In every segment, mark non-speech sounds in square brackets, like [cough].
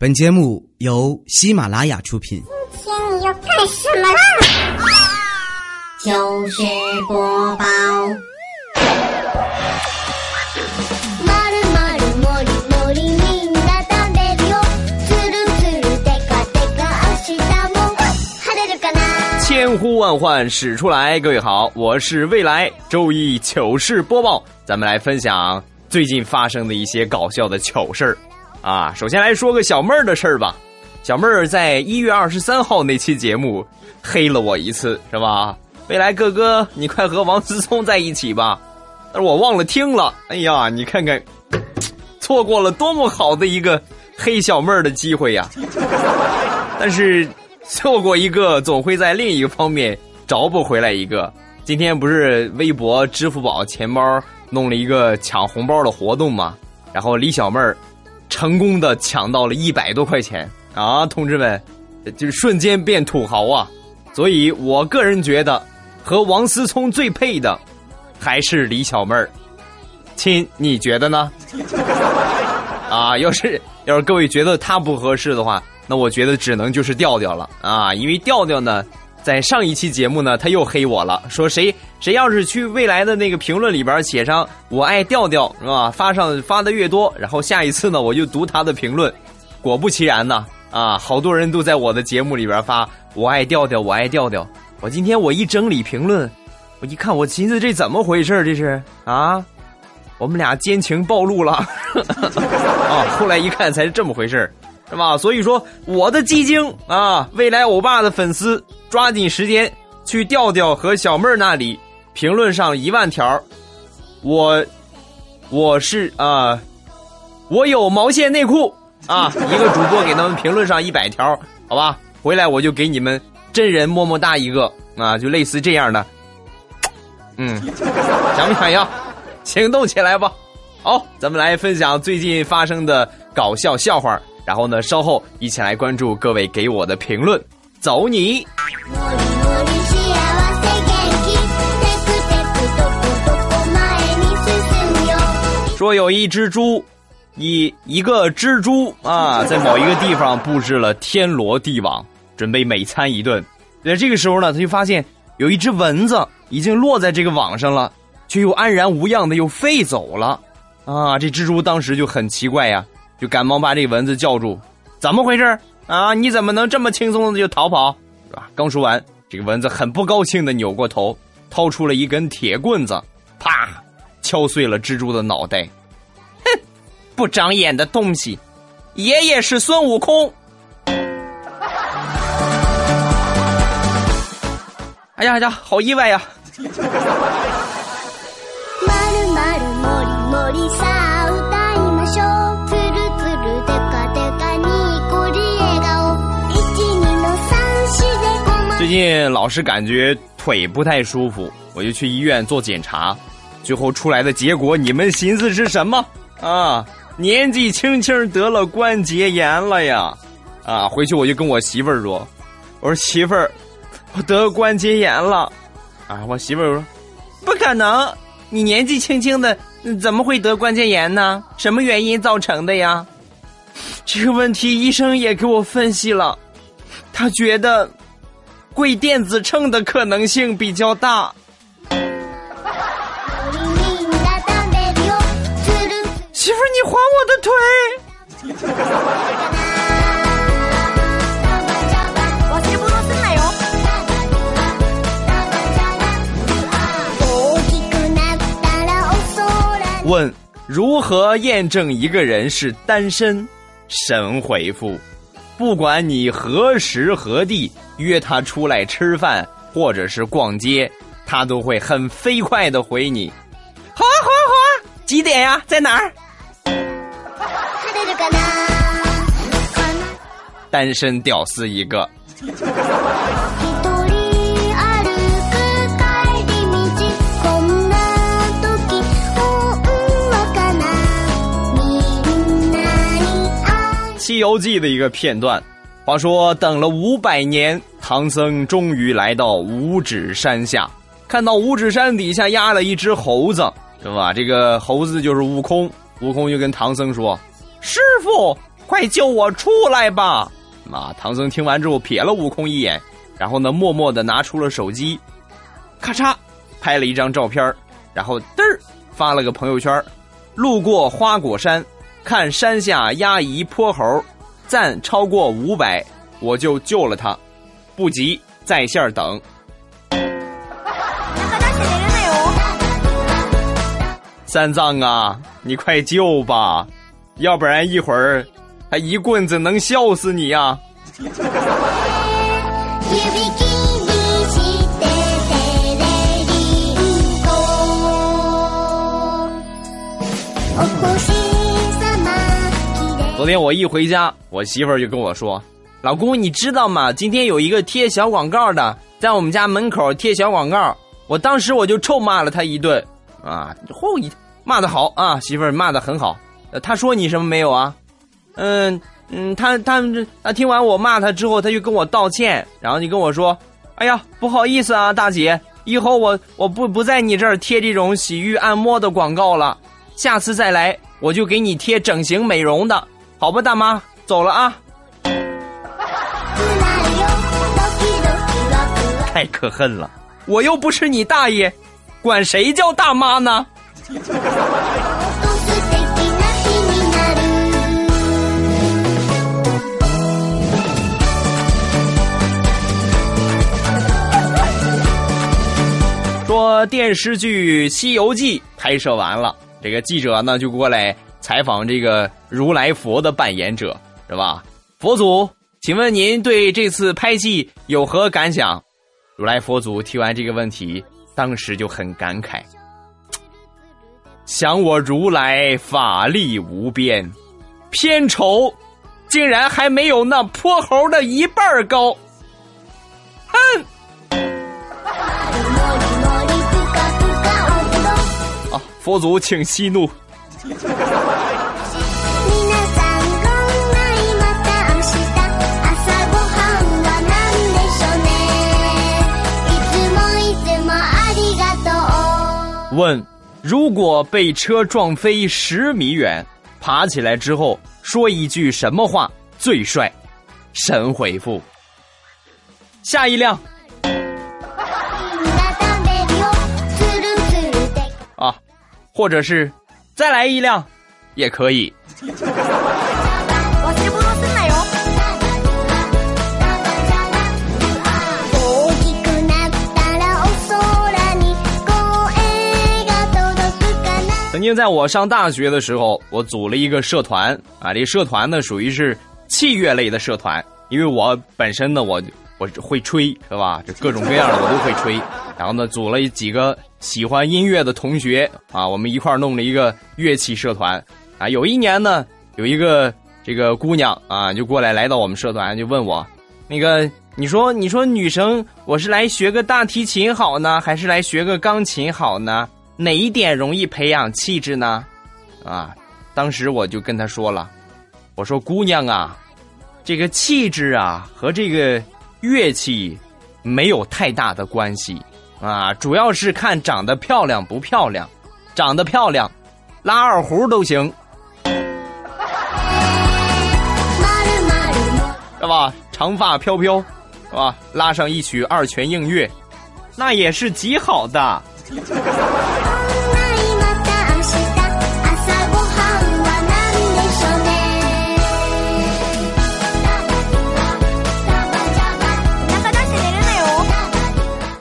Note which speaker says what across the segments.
Speaker 1: 本节目由喜马拉雅出品。
Speaker 2: 今天你要干什么啦？
Speaker 3: 糗事播报。
Speaker 2: まるまるもりもりみんな食べるよ。つるつるでかでか明日も晴れるかな？
Speaker 4: 千呼万唤始出来，各位好，我是未来周一糗事播报，咱们来分享最近发生的一些搞笑的糗事儿 啊。首先来说个小妹儿的事儿吧，小妹儿在一月二十三号那期节目黑了我一次，是吧？未来哥哥，你快和王思聪在一起吧，但是我忘了听了。哎呀，你看看，错过了多么好的一个黑小妹儿的机会呀！但是错过一个，总会在另一个方面找不回来一个。今天不是微博、支付宝钱包弄了一个抢红包的活动吗？然后李小妹儿成功的抢到了一百多块钱啊！同志们，就是瞬间变土豪啊！所以我个人觉得，和王思聪最配的还是李小妹儿。亲，你觉得呢？[laughs] 啊，要是要是各位觉得他不合适的话，那我觉得只能就是调调了啊，因为调调呢，在上一期节目呢，他又黑我了，说谁谁要是去未来的那个评论里边写上“我爱调调”是吧？发上发的越多，然后下一次呢，我就读他的评论。果不其然呢，啊，好多人都在我的节目里边发“我爱调调，我爱调调”。我今天我一整理评论，我一看，我寻思这怎么回事？这是啊？我们俩奸情暴露了啊！[laughs] 后来一看才是这么回事是吧？所以说我的鸡精啊，未来欧巴的粉丝抓紧时间去调调和小妹儿那里评论上一万条，我我是啊，我有毛线内裤啊！一个主播给他们评论上一百条，好吧？回来我就给你们真人么么哒一个啊，就类似这样的，嗯，想不想要？[laughs] 行动起来吧！好，咱们来分享最近发生的搞笑笑话，然后呢，稍后一起来关注各位给我的评论。走你！
Speaker 2: もりもり幸せ元気。テクテクどこどこ前に進むよ。
Speaker 4: 说有一只猪，一一个蜘蛛啊，在某一个地方布置了天罗地网，准备美餐一顿。在这个时候呢，他就发现有一只蚊子已经落在这个网上了。却又安然无恙的又飞走了，啊！这蜘蛛当时就很奇怪呀，就赶忙把这蚊子叫住：“ 怎么回事啊？你怎么能这么轻松的就逃跑？是吧？”刚说完，这个蚊子很不高兴的扭过头，掏出了一根铁棍子，啪，敲碎了蜘蛛的脑袋。哼，不长眼的东西！爷爷是孙悟空。哎呀呀，好意外呀！[laughs] 近老是感觉腿不太舒服，我就去医院做检查，最后出来的结果，你们寻思是什么啊？年纪轻轻得了关节炎了呀！啊，回去我就跟我媳妇儿说，我说媳妇儿，我得关节炎了。啊，我媳妇儿说，不可能，你年纪轻轻的怎么会得关节炎呢？什么原因造成的呀？这个问题医生也给我分析了，他觉得。跪电子秤的可能性比较大。
Speaker 2: みんな食べるよ。つる
Speaker 4: 媳妇儿，你还我的腿！
Speaker 2: 忘れ物すんなよ。大きくなったらお空に。
Speaker 4: 问如何验证一个人是单身？神回复： 不管你何时何地约他出来吃饭或者是逛街，他都会很飞快的回你：好啊，好啊，好啊！几点呀？在哪儿？
Speaker 2: 晴れるかな。
Speaker 4: 单身屌丝一个。 游记》的一个片段。话说，等了五百年，唐僧终于来到五指山下，看到五指山底下压了一只猴子，是吧？这个猴子就是悟空。悟空就跟唐僧说：“师傅，快救我出来吧！啊，唐僧听完之后瞥了悟空一眼，然后呢，默默的拿出了手机，咔嚓拍了一张照片，然后嘚儿发了个朋友圈。路过花果山，看山下压一泼猴，赞超过五百，我就救了他，不急，在线等。三藏啊，你快救吧，要不然一会儿他一棍子能笑死你呀、
Speaker 2: 指 [laughs]
Speaker 4: 昨天我一回家，我媳妇儿就跟我说：“老公，你知道吗？今天有一个贴小广告的，在我们家门口贴小广告。”我当时我就臭骂了他一顿，啊，后一骂的好啊，媳妇儿骂的很好。他说你什么没有啊？嗯嗯，他他他听完我骂他之后，他就跟我道歉，然后就跟我说：“哎呀，不好意思啊，大姐，以后我我不不在你这儿贴这种洗浴按摩的广告了，下次再来我就给你贴整形美容的，好吧，大妈，走了啊。”[laughs]
Speaker 2: なるよドキドキワクワク
Speaker 4: 太可恨了，我又不是你大爷，管谁叫大妈呢？
Speaker 2: と素敵な日になる
Speaker 4: 说电视剧《西游记》拍摄完了，这个记者呢就过来 采访这个如来佛的扮演者，是吧？佛祖，请问您对这次拍戏有何感想？如来佛祖提完这个问题，当时就很感慨：想我如来法力无边，片酬竟然还没有那泼猴的一半儿高。哼！
Speaker 2: もりもりぷかぷかお風呂
Speaker 4: 啊，佛祖请息怒。
Speaker 2: 皆さんごんないまた明日朝ごはんは何でしょうねいつもいつもありがとう
Speaker 4: 问：如果被车撞飞十米遠，爬起来之後說一句什麼話最帥？神回復：下一輛
Speaker 2: みんな食べるよつるつるで
Speaker 4: 啊，或者是 再來一輛，也可以。
Speaker 2: 忘れ物すんなよ大きくなったらお空に声が届くかな
Speaker 4: 曾經在我上大學的時候，我組了一個社團啊，這社團呢屬於是器樂類的社團，因為我本身呢我我會吹是吧？這各種各樣的我都會吹，然後呢組了幾個 喜欢音乐的同学啊，我们一块弄了一个乐器社团啊。有一年呢，有一个这个姑娘啊就过来来到我们社团就问我，那个你说你说女生我是来学个大提琴好呢，还是来学个钢琴好呢？哪一点容易培养气质呢？啊，当时我就跟她说了，我说姑娘啊，这个气质啊和这个乐器没有太大的关系啊，主要是看長得漂亮不漂亮，長得漂亮，拉二胡都行，
Speaker 2: まるまるも
Speaker 4: 是吧？長髮飄飄，是吧？拉上一曲二泉映月，那也是極好的。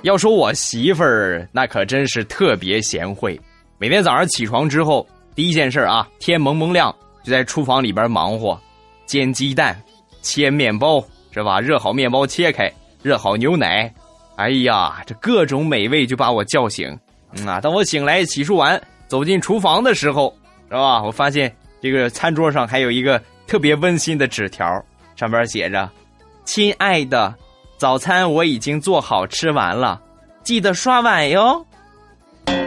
Speaker 4: 要说我媳妇儿，那可真是特别贤惠。每天早上起床之后，第一件事啊，天蒙蒙亮就在厨房里边忙活，煎鸡蛋、切面包，是吧？热好面包切开，热好牛奶，哎呀，这各种美味就把我叫醒。嗯啊，当我醒来洗漱完，走进厨房的时候，是吧？我发现这个餐桌上还有一个特别温馨的纸条，上边写着：“亲爱的。”早餐我已经做好吃完了，记得刷碗哟。
Speaker 2: まる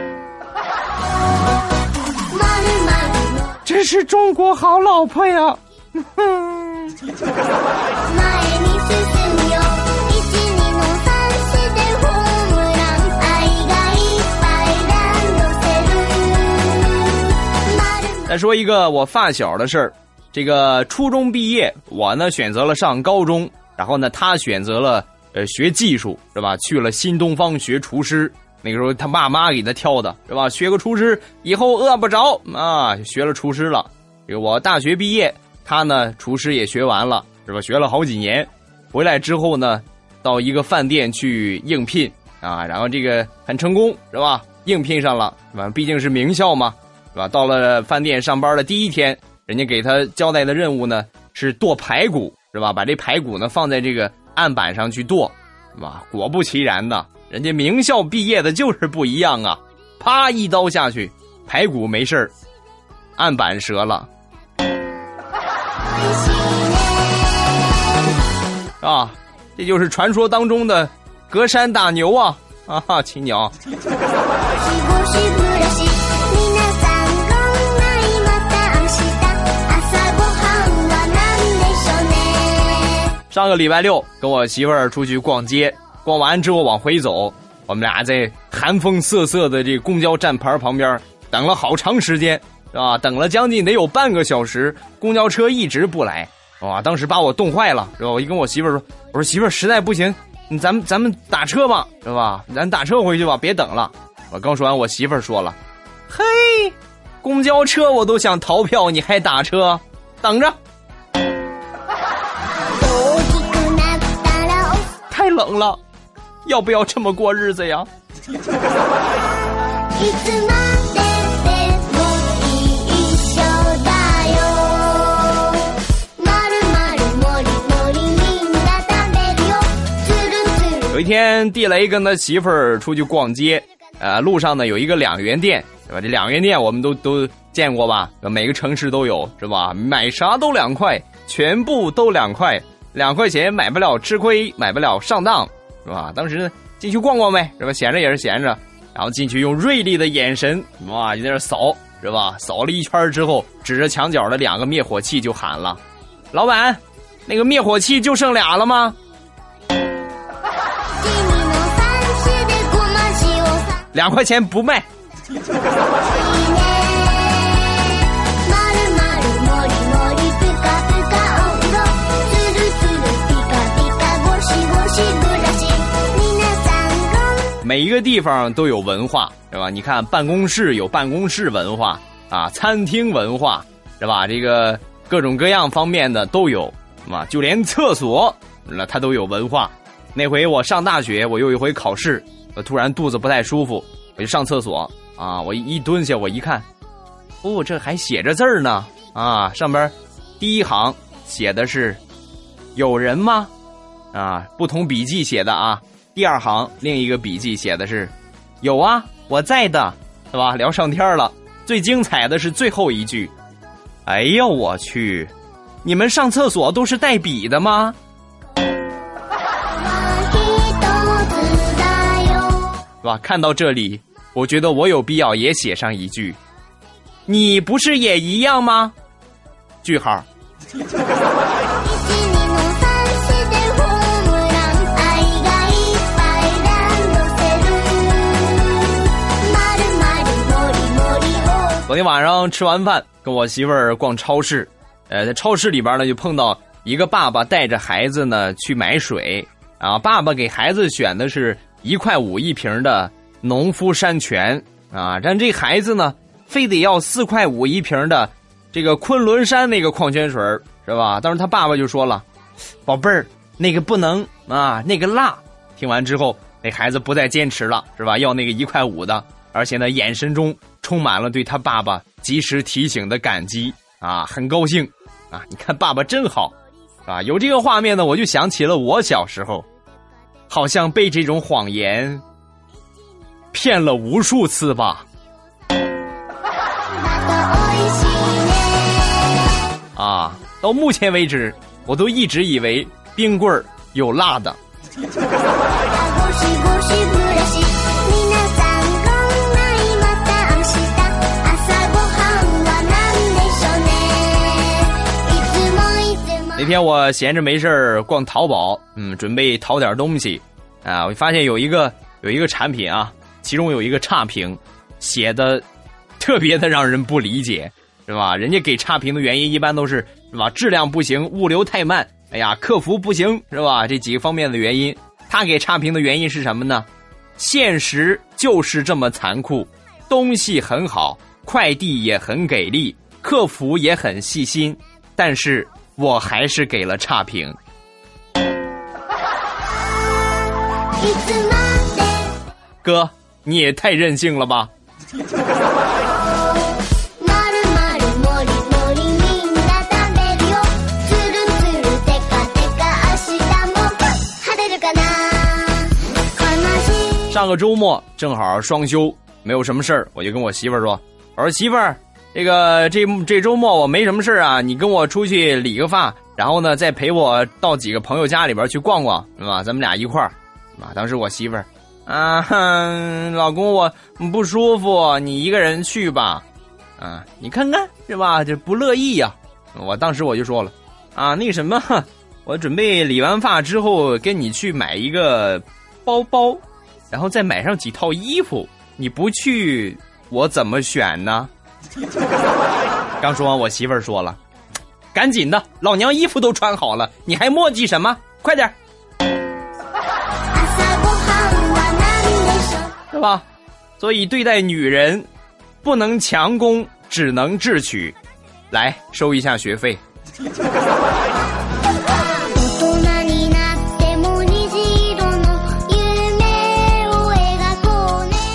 Speaker 2: まるも
Speaker 4: 这是中国好老婆呀！
Speaker 2: 前[laughs] に進むよ12の三四でホームラン愛がいっぱいランドセルまる
Speaker 4: 再说一个我发小的事儿， 这个初中毕业，我呢选择了上高中， 然后呢他选择了呃学技术，是吧？去了新东方学厨师。那个时候他爸妈给他挑的，是吧？学个厨师以后饿不着啊，学了厨师了。这个我大学毕业，他呢厨师也学完了，是吧？学了好几年，回来之后呢，到一个饭店去应聘啊，然后这个很成功，是吧？应聘上了，是吧？毕竟是名校嘛，是吧？到了饭店上班的第一天，人家给他交代的任务呢是剁排骨，是吧？把这排骨呢放在这个案板上去剁，是吧？果不其然的，人家名校毕业的就是不一样啊！啪一刀下去，排骨没事，案板折了。啊，这就是传说当中的隔山打牛啊！啊哈，亲 [laughs] 上个礼拜六跟我媳妇儿出去逛街，逛完之后往回走，我们俩在寒风瑟瑟的这公交站牌旁边等了好长时间，是吧？等了将近得有半个小时，公交车一直不来，哇！当时把我冻坏了，是吧？我一跟我媳妇儿说，我说媳妇儿实在不行，咱们咱们打车吧，是吧？咱打车回去吧，别等了。我刚说完，我媳妇儿说了，嘿，公交车我都想逃票，你还打车？等着。冷了，要不要这么过日子呀？
Speaker 2: いつまででも一緒だよまるまるもりもりみんな食べるよつるつる
Speaker 4: 有一天，地雷跟他媳妇儿出去逛街，呃，路上呢有一个两元店，是吧？这两元店我们都都见过吧？每个城市都有，是吧？买啥都两块，全部都两块， 两块钱买不了吃亏，买不了上当，是吧？当时呢进去逛逛呗，是吧？闲着也是闲着，然后进去用锐利的眼神，哇，就在那扫，是吧？扫了一圈之后，指着墙角的两个灭火器就喊了：“老板，那个灭火器就剩俩了吗？”
Speaker 2: 君の三種でごま塩さ
Speaker 4: 两块钱不卖。 每一个地方都有文化，是吧？你看办公室有办公室文化啊，餐厅文化，是吧？这个各种各样方面的都有，啊，就连厕所那它都有文化。那回我上大学，我有一回考试，我突然肚子不太舒服，我就上厕所啊，我一蹲下，我一看，哦，这还写着字儿呢啊，上边第一行写的是“有人吗？”啊，不同笔记写的啊。第二行另一个笔记写的是“有啊，我在的”，是吧？聊上天了。最精彩的是最后一句，哎呦我去，你们上厕所都是带笔的吗？
Speaker 2: は一つだよ
Speaker 4: 是吧？看到这里，我觉得我有必要也写上一句：“你不是也一样吗？”句号。 昨天晚上吃完饭，跟我媳妇儿逛超市，呃，在超市里边呢，就碰到一个爸爸带着孩子呢去买水啊。爸爸给孩子选的是一块五一瓶的农夫山泉啊，但这孩子呢，非得要四块五一瓶的这个昆仑山那个矿泉水是吧？当时他爸爸就说了：“宝贝儿，那个不能啊，那个辣。”听完之后，那孩子不再坚持了，是吧？要那个一块五的，而且呢，眼神中充满了对他爸爸及时提醒的感激啊，很高兴啊！你看爸爸真好，啊，有这个画面呢，我就想起了我小时候，好像被这种谎言骗了无数次吧。
Speaker 2: また美味しいね
Speaker 4: 啊，到目前为止，我都一直以为冰棍儿有辣的。 [laughs] 那天我闲着没事儿逛淘宝，嗯，准备淘点东西，啊，我发现有一个有一个产品啊，其中有一个差评，写的特别的让人不理解，是吧？人家给差评的原因一般都是是吧？质量不行，物流太慢，哎呀，客服不行，是吧？这几个方面的原因，他给差评的原因是什么呢？现实就是这么残酷，东西很好，快递也很给力，客服也很细心，但是我还是给了差评。
Speaker 2: いつまで
Speaker 4: 哥，你也太任性了吧！
Speaker 2: まるまるもりもりみんな食べるよつるつるテカテカ明日も晴れるかな悲しい
Speaker 4: 上个周末正好双休，没有什么事儿，我就跟我媳妇儿说：“我说媳妇儿， 这个这这周末我没什么事啊，你跟我出去理个发，然后呢再陪我到几个朋友家里边去逛逛，是吧？咱们俩一块儿。”啊，当时我媳妇儿啊，哼，老公我不舒服，你一个人去吧。啊，你看看是吧？这不乐意呀、我当时我就说了，啊，那什么，我准备理完发之后跟你去买一个包包。然后再买上几套衣服，你不去，我怎么选呢？[laughs] 刚说完，我媳妇儿说了：“赶紧的，老娘衣服都穿好了，你还磨叽什么？快点儿，[laughs]
Speaker 2: 朝ごはんは何でしょう
Speaker 4: 是吧？”所以对待女人，不能强攻，只能智取。来收一下学费。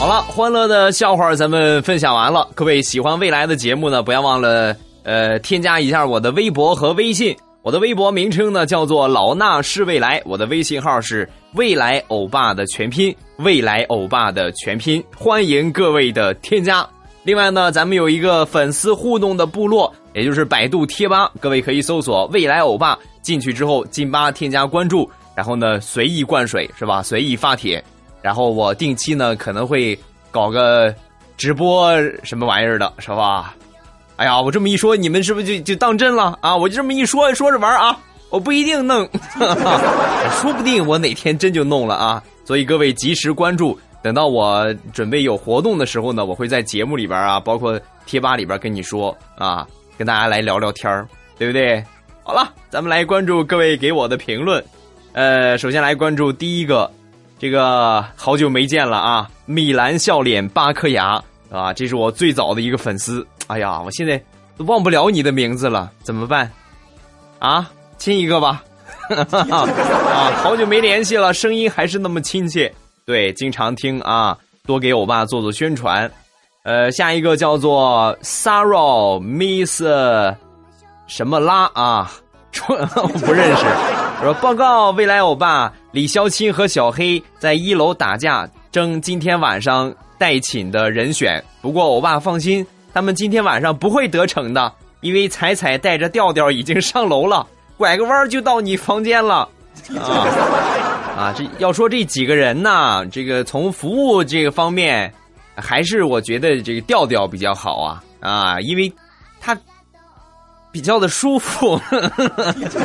Speaker 4: 了，欢乐的笑话咱们分享完了。各位喜欢未来的节目呢，不要忘了呃添加一下我的微博和微信。我的微博名称呢叫做老衲是未来，我的微信号是未来欧巴的全拼，未来欧巴的全拼，欢迎各位的添加。另外呢，咱们有一个粉丝互动的部落，也就是百度贴吧，各位可以搜索“未来欧巴”，进去之后进吧添加关注，然后呢随意灌水是吧？随意发帖，然后我定期呢可能会搞个直播什么玩意儿的，是吧？哎呀，我这么一说，你们是不是就就当真了啊？我就这么一说，说着玩啊，我不一定弄，[laughs] 说不定我哪天真就弄了啊！所以各位及时关注，等到我准备有活动的时候呢，我会在节目里边啊，包括贴吧里边跟你说啊，跟大家来聊聊天对不对？好了，咱们来关注各位给我的评论。呃，首先来关注第一个，这个好久没见了啊，米兰笑脸八颗牙啊，这是我最早的一个粉丝。哎呀，我现在都忘不了你的名字了，怎么办？啊，亲一个吧。[laughs] 啊，好久没联系了，声音还是那么亲切。对，经常听啊，多给欧巴做做宣传。呃，下一个叫做 Sarah Miss 什么拉啊？[laughs] 我不认识。说报告未来欧巴，李潇钦和小黑在一楼打架，争今天晚上代寝的人选。不过欧巴放心，他们今天晚上不会得逞的，因为彩彩带着调调已经上楼了，拐个弯就到你房间了。啊啊，这要说这几个人呢，这个从服务这个方面，还是我觉得这个调调比较好啊啊，因为他比较的舒服。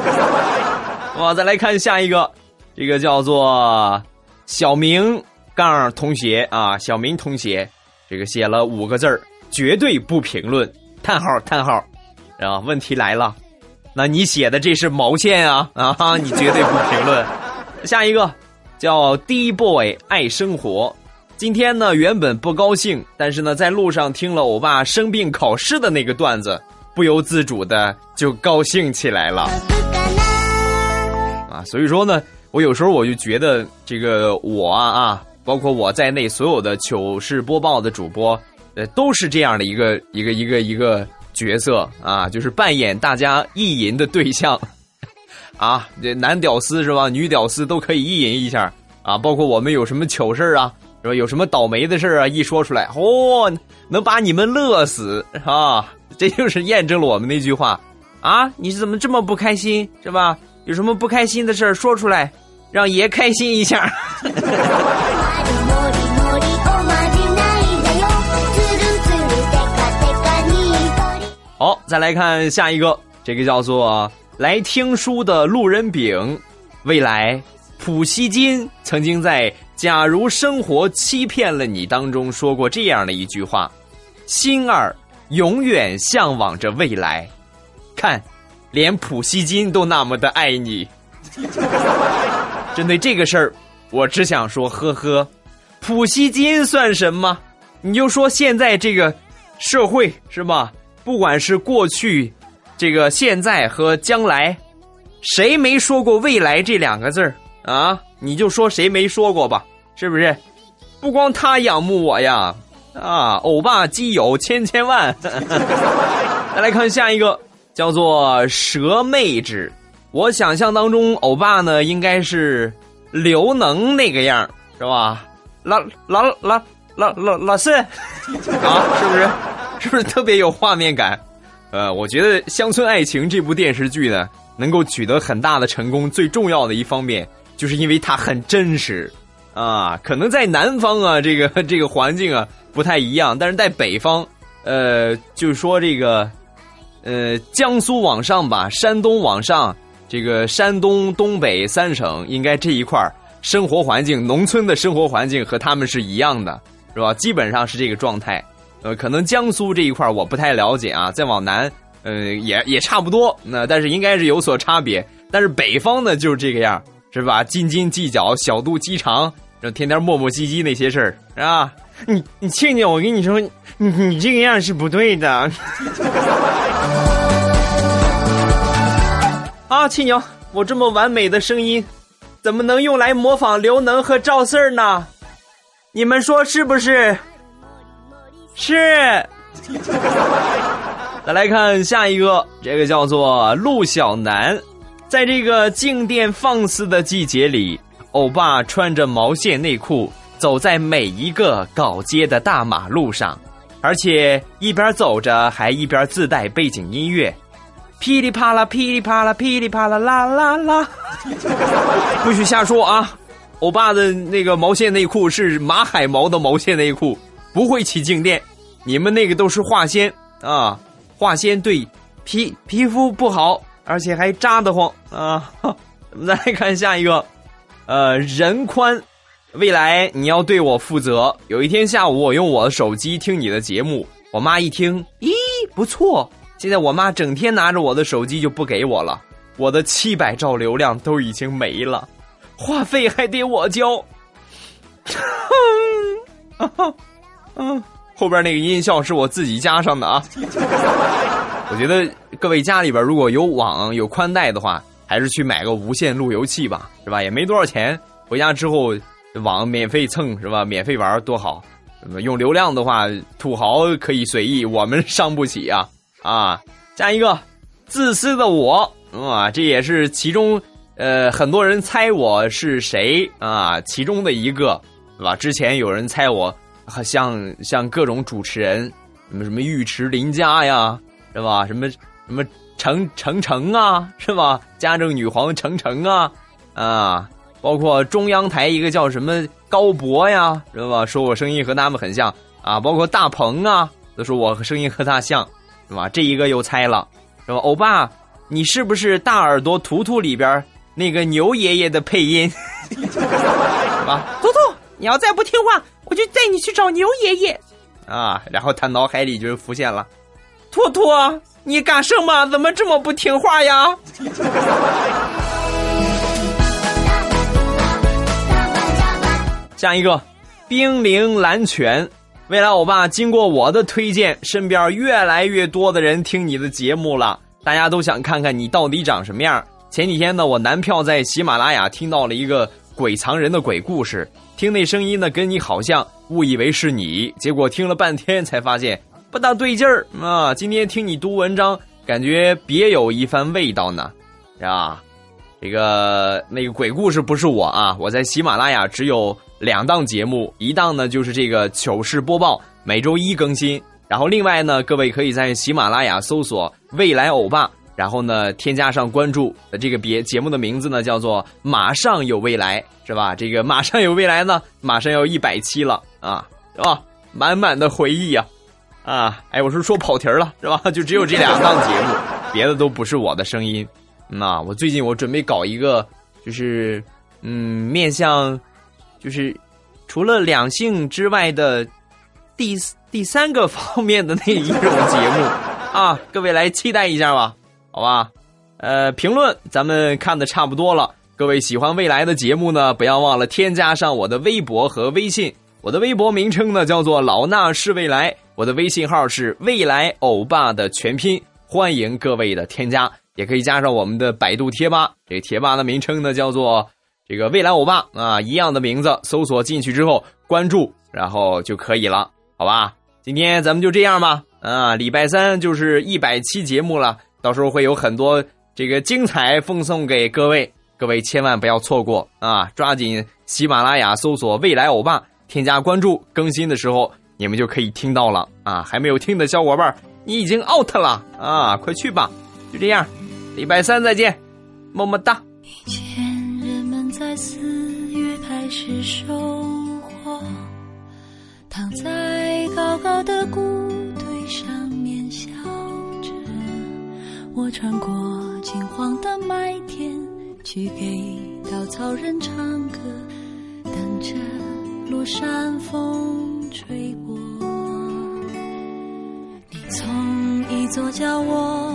Speaker 4: [laughs] 哇，再来看下一个，这个叫做小明杠同学啊，小明同学，这个写了五个字儿，绝对不评论，叹号叹号，啊，问题来了，那你写的这是毛线啊 [laughs] 啊，你绝对不评论。下一个叫 D boy 爱生活，今天呢原本不高兴，但是呢在路上听了欧巴生病考试的那个段子，不由自主的就高兴起来了。啊，所以说呢，我有时候我就觉得这个我啊，包括我在内所有的糗事播报的主播，呃，都是这样的一个一个一个一个角色啊，就是扮演大家意淫的对象 [laughs] 啊，这男屌丝是吧？女屌丝都可以意淫一下啊，包括我们有什么糗事啊，是吧？有什么倒霉的事啊，一说出来，嚯、能把你们乐死啊！这就是验证了我们那句话啊，你怎么这么不开心是吧？有什么不开心的事儿说出来，让爷开心一下。
Speaker 2: もりもりもりおまじないだよつるつるテカテカにとり
Speaker 4: 好，再来看下一个，这个叫做来听书的路人丙。未来，普希金曾经在《假如生活欺骗了你》当中说过这样的一句话：“心儿永远向往着未来。”看， 连普希金都那么的爱你。 [laughs] 针对这个事儿，我只想说，呵呵，普希金算什么？你就说现在这个社会是吧？不管是过去、这个现在和将来，谁没说过未来这两个字儿啊？你就说谁没说过吧，是不是？不光他仰慕我呀，啊，欧巴基友千千万。[laughs] 再来看下一个，叫做蛇妹纸。我想象当中，欧巴呢应该是刘能那个样是吧？老老老老老老四 [laughs] 啊，是不是？[laughs] 是不是特别有画面感？呃，我觉得《乡村爱情》这部电视剧呢，能够取得很大的成功，最重要的一方面，就是因为它很真实啊。可能在南方啊，这个 [laughs] 这个环境啊不太一样，但是在北方，呃，就是说这个，呃，江苏往上吧，山东往上。这个山东、东北三省，应该这一块生活环境，农村的生活环境和他们是一样的，是吧？基本上是这个状态。呃，可能江苏这一块我不太了解啊，再往南，呃，也也差不多。那但是应该是有所差别。但是北方呢，就是这个样，是吧？斤斤计较，小肚鸡肠，天天磨磨唧唧那些事儿，是吧？你你庆庆，我跟你说，你你这个样是不对的。啊，亲牛，我这么完美的声音，怎么能用来模仿刘能和赵四儿呢？你们说是不是？是。再 [laughs] 来看下一个，这个叫做陆小南，在这个静电放肆的季节里，欧巴穿着毛线内裤走在每一个搞街的大马路上，而且一边走着还一边自带背景音乐。噼里啪啦，噼里啪啦，噼里啪啦，啦啦啦！[laughs] 不许瞎说啊！欧巴的那个毛线内裤是马海毛的毛线内裤，不会起静电。你们那个都是化纤啊，化纤对皮皮肤不好，而且还扎得慌啊！[laughs] 我们再来看下一个，呃，人宽，未来你要对我负责。有一天下午，我用我的手机听你的节目，我妈一听，咦，不错。现在我妈整天拿着我的手机就不给我了，我的七百兆流量都已经没了，话费还得我交。嗯，[laughs] 后边那个音效是我自己加上的啊。我觉得各位家里边如果有网有宽带的话，还是去买个无线路由器吧，是吧？也没多少钱，回家之后网免费蹭是吧？免费玩多好。用流量的话，土豪可以随意，我们伤不起啊。啊，下一个，自私的我啊，这也是其中呃很多人猜我是谁啊，其中的一个，对吧？之前有人猜我像像各种主持人，什么什么尉迟林佳呀，是吧？什么什么程程程啊，是吧？家政女皇程程啊，啊，包括中央台一个叫什么高博呀，是吧？说我声音和他们很像啊，包括大鹏啊，都说我声音和他像。是吧？这一个又猜了，是吧？欧巴，你是不是大耳朵图图里边那个牛爷爷的配音？[laughs] 是吧？图图，你要再不听话，我就带你去找牛爷爷。啊！然后他脑海里就浮现了，图图，你干什么？怎么这么不听话呀？下一个，冰凌蓝泉。未来欧巴，经过我的推荐，身边越来越多的人听你的节目了。大家都想看看你到底长什么样。前几天呢，我男票在喜马拉雅听到了一个鬼藏人的鬼故事，听那声音呢跟你好像，误以为是你，结果听了半天才发现不大对劲儿啊。今天听你读文章，感觉别有一番味道呢，是吧？这个那个鬼故事不是我啊，我在喜马拉雅只有。两档节目，一档呢就是这个糗事播报，每周一更新。然后另外呢，各位可以在喜马拉雅搜索“未来欧巴”，然后呢添加上关注。这个别节目的名字呢叫做“马上有未来”，是吧？这个“马上有未来”呢，马上要一百期了啊，是吧？满满的回忆呀，啊，哎，我是说跑题了，是吧？就只有这两档节目，别的都不是我的声音。那我最近我准备搞一个，就是嗯，面向。就是除了两性之外的第第三个方面的那一种节目 [laughs] 啊，各位来期待一下吧，好吧？呃，评论咱们看的差不多了。各位喜欢未来的节目呢，不要忘了添加上我的微博和微信。我的微博名称呢叫做老衲是未来，我的微信号是未来欧巴的全拼，欢迎各位的添加，也可以加上我们的百度贴吧。这贴吧的名称呢叫做这个未来欧巴啊，一样的名字，搜索进去之后关注，然后就可以了，好吧？今天咱们就这样吧，啊，礼拜三就是一百期节目了，到时候会有很多这个精彩奉送给各位。各位千万不要错过啊！抓紧喜马拉雅搜索“未来欧巴”，添加关注，更新的时候你们就可以听到了啊！还没有听的小伙伴，你已经 out 了啊！快去吧！就这样，礼拜三再见，么么哒。
Speaker 5: 以前人们在四月开始收获，躺在高高的谷堆上面笑着。我穿过金黄的麦田。去给稻草人唱歌，等着落山风吹过。你从一座叫我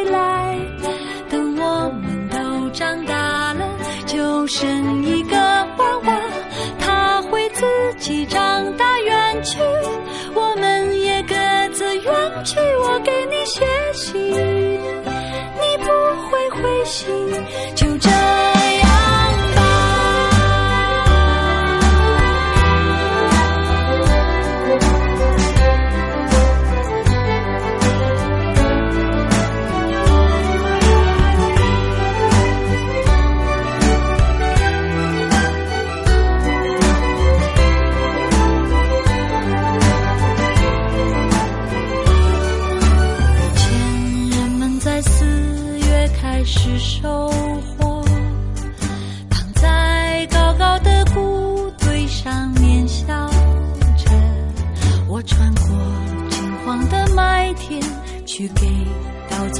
Speaker 5: 生一个娃娃，他会自己长大远去，我们也各自远去。我给你写信，你不会回信，